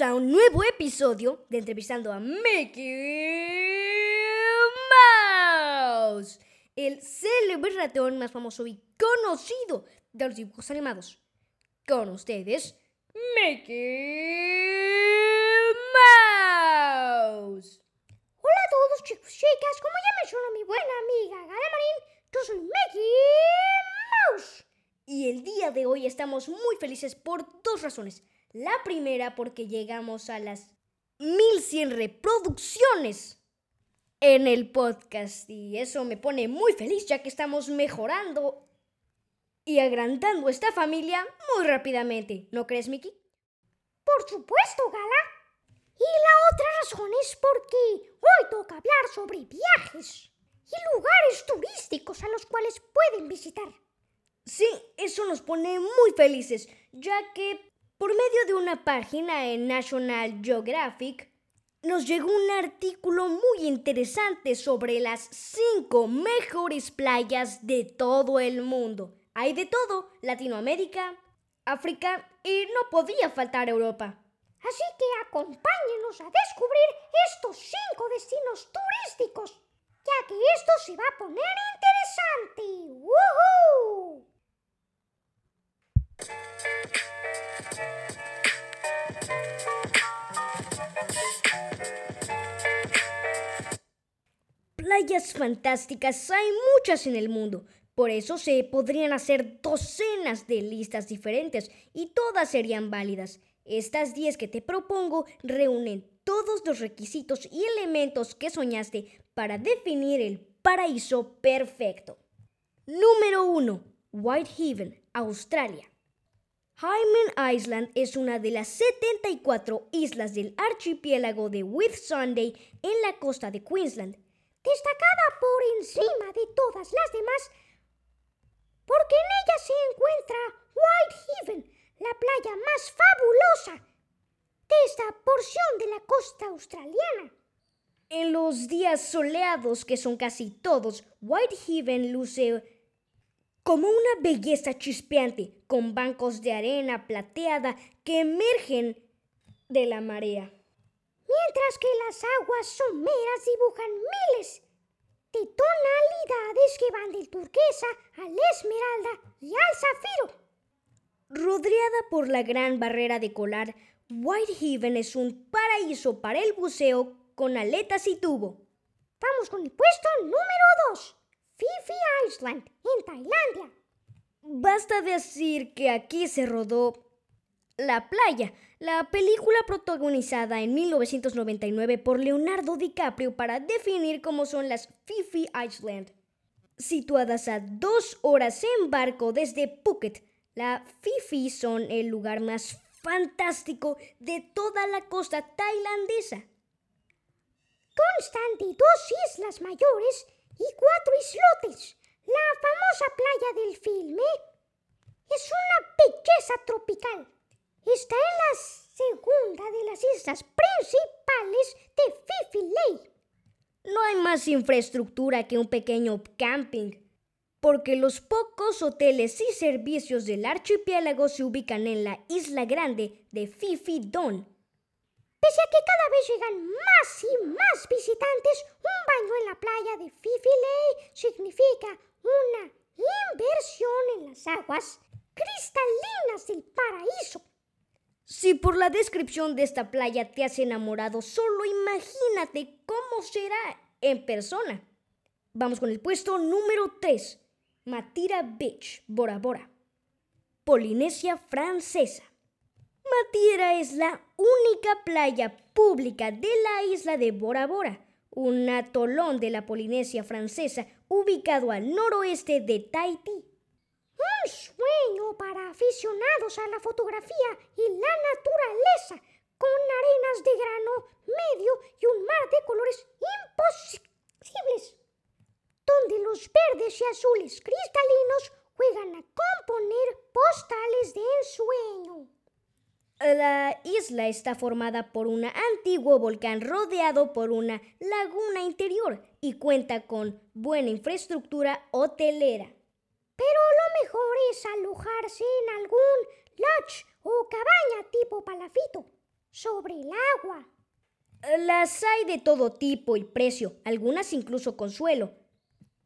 a un nuevo episodio de Entrevistando a Mickey Mouse, el célebre ratón más famoso y conocido de los dibujos animados. Con ustedes, Mickey Mouse. Hola a todos chicos y chicas, como ya mencionó mi buena amiga Gala Marín, yo soy Mickey Mouse. Y el día de hoy estamos muy felices por dos razones. La primera porque llegamos a las 1100 reproducciones en el podcast y eso me pone muy feliz ya que estamos mejorando y agrandando esta familia muy rápidamente. ¿No crees, Mickey? Por supuesto, Gala. Y la otra razón es porque hoy toca hablar sobre viajes y lugares turísticos a los cuales pueden visitar. Sí, eso nos pone muy felices, ya que por medio de una página en National Geographic, nos llegó un artículo muy interesante sobre las cinco mejores playas de todo el mundo. Hay de todo, Latinoamérica, África y no podía faltar Europa. Así que acompáñenos a descubrir estos cinco destinos turísticos, ya que esto se va a poner interesante. ¡Woohoo! Fantásticas hay muchas en el mundo, por eso se podrían hacer docenas de listas diferentes y todas serían válidas. Estas 10 que te propongo reúnen todos los requisitos y elementos que soñaste para definir el paraíso perfecto. Número 1. Whitehaven, Australia. Hyman Island es una de las 74 islas del archipiélago de Whitsunday en la costa de Queensland, destacada por encima de todas las demás porque en ella se encuentra Whitehaven, la playa más fabulosa de esta porción de la costa australiana. En los días soleados, que son casi todos, Whitehaven luce como una belleza chispeante, con bancos de arena plateada que emergen de la marea. Mientras que las aguas someras dibujan miles de tonalidades que van del turquesa al esmeralda y al zafiro. Rodeada por la gran barrera de colar, Whitehaven es un paraíso para el buceo con aletas y tubo. Vamos con el puesto número 2. Fifi Island, en Tailandia. Basta decir que aquí se rodó La playa, la película protagonizada en 1999 por Leonardo DiCaprio para definir cómo son las Fifi Island. Situadas a dos horas en barco desde Phuket, la Fifi son el lugar más fantástico de toda la costa tailandesa. Constan de dos islas mayores y cuatro islotes. La famosa playa del filme es una belleza tropical. Está en la segunda de las islas principales de Fifi Ley. No hay más infraestructura que un pequeño camping, porque los pocos hoteles y servicios del archipiélago se ubican en la isla grande de Fifi Don. Pese a que cada vez llegan más y más visitantes, un baño en la playa de Fifi Ley significa una inversión en las aguas cristalinas del paraíso. Si por la descripción de esta playa te has enamorado, solo imagínate cómo será en persona. Vamos con el puesto número 3. Matira Beach, Bora Bora. Polinesia Francesa. Matira es la única playa pública de la isla de Bora Bora, un atolón de la Polinesia Francesa ubicado al noroeste de Tahití. Un sueño para aficionados a la fotografía y la naturaleza, con arenas de grano medio y un mar de colores imposibles, donde los verdes y azules cristalinos juegan a componer postales de ensueño. La isla está formada por un antiguo volcán rodeado por una laguna interior y cuenta con buena infraestructura hotelera. Pero lo mejor es alojarse en algún lodge o cabaña tipo palafito sobre el agua. Las hay de todo tipo y precio, algunas incluso con suelo.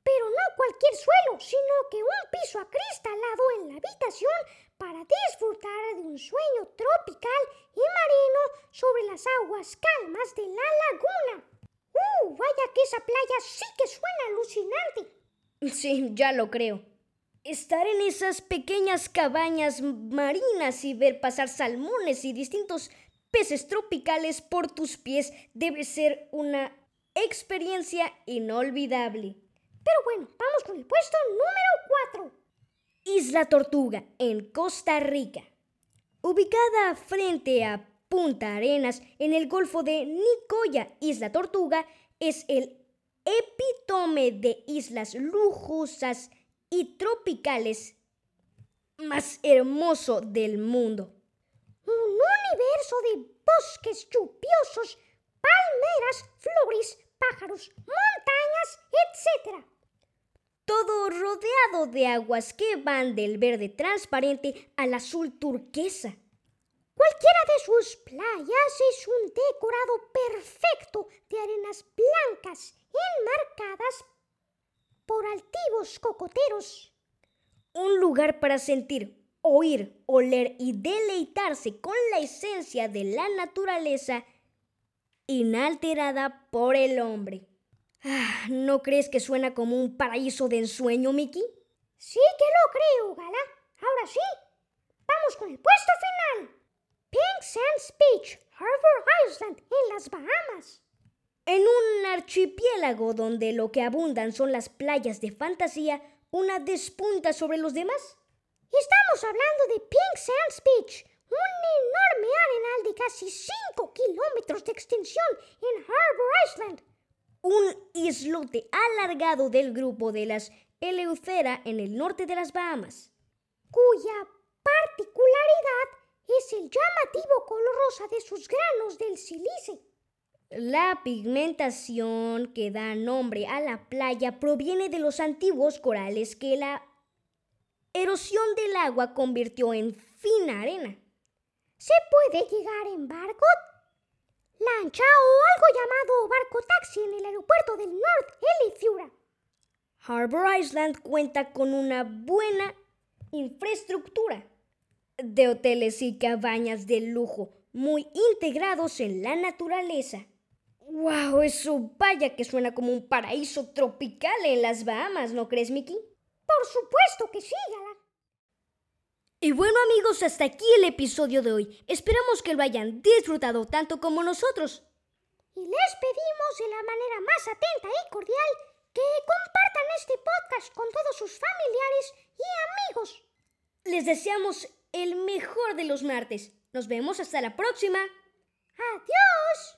Pero no cualquier suelo, sino que un piso acristalado en la habitación para disfrutar de un sueño tropical y marino sobre las aguas calmas de la laguna. ¡Uh! Vaya que esa playa sí que suena alucinante. Sí, ya lo creo. Estar en esas pequeñas cabañas marinas y ver pasar salmones y distintos peces tropicales por tus pies debe ser una experiencia inolvidable. Pero bueno, vamos con el puesto número 4. Isla Tortuga, en Costa Rica. Ubicada frente a Punta Arenas, en el Golfo de Nicoya, Isla Tortuga es el epítome de islas lujosas y tropicales más hermoso del mundo un universo de bosques lluviosos, palmeras, flores, pájaros, montañas, etc. Todo rodeado de aguas que van del verde transparente al azul turquesa. Cualquiera de sus playas es un decorado perfecto de arenas blancas enmarcadas por altivos cocoteros. Un lugar para sentir oír, oler y deleitarse con la esencia de la naturaleza inalterada por el hombre. Ah, ¿No crees que suena como un paraíso de ensueño, Mickey? Sí que lo creo, Gala. Ahora sí, vamos con el puesto final. Pink Sands Beach, Harbor Island, en las Bahamas. En un archipiélago donde lo que abundan son las playas de fantasía, una despunta sobre los demás. Estamos hablando de Pink Sands Beach, un enorme arenal de casi 5 kilómetros de extensión en Harbor Island. Un islote alargado del grupo de las Eleuthera en el norte de las Bahamas. Cuya particularidad es el llamativo color rosa de sus granos del silice. La pigmentación que da nombre a la playa proviene de los antiguos corales que la erosión del agua convirtió en fina arena. ¿Se puede llegar en barco, lancha o algo llamado barco taxi en el aeropuerto del North Elifura? Harbor Island cuenta con una buena infraestructura de hoteles y cabañas de lujo muy integrados en la naturaleza. ¡Wow! Eso vaya que suena como un paraíso tropical en las Bahamas, ¿no crees, Mickey? Por supuesto que sí. Y bueno amigos, hasta aquí el episodio de hoy. Esperamos que lo hayan disfrutado tanto como nosotros. Y les pedimos de la manera más atenta y cordial que compartan este podcast con todos sus familiares y amigos. Les deseamos el mejor de los martes. Nos vemos hasta la próxima. Adiós.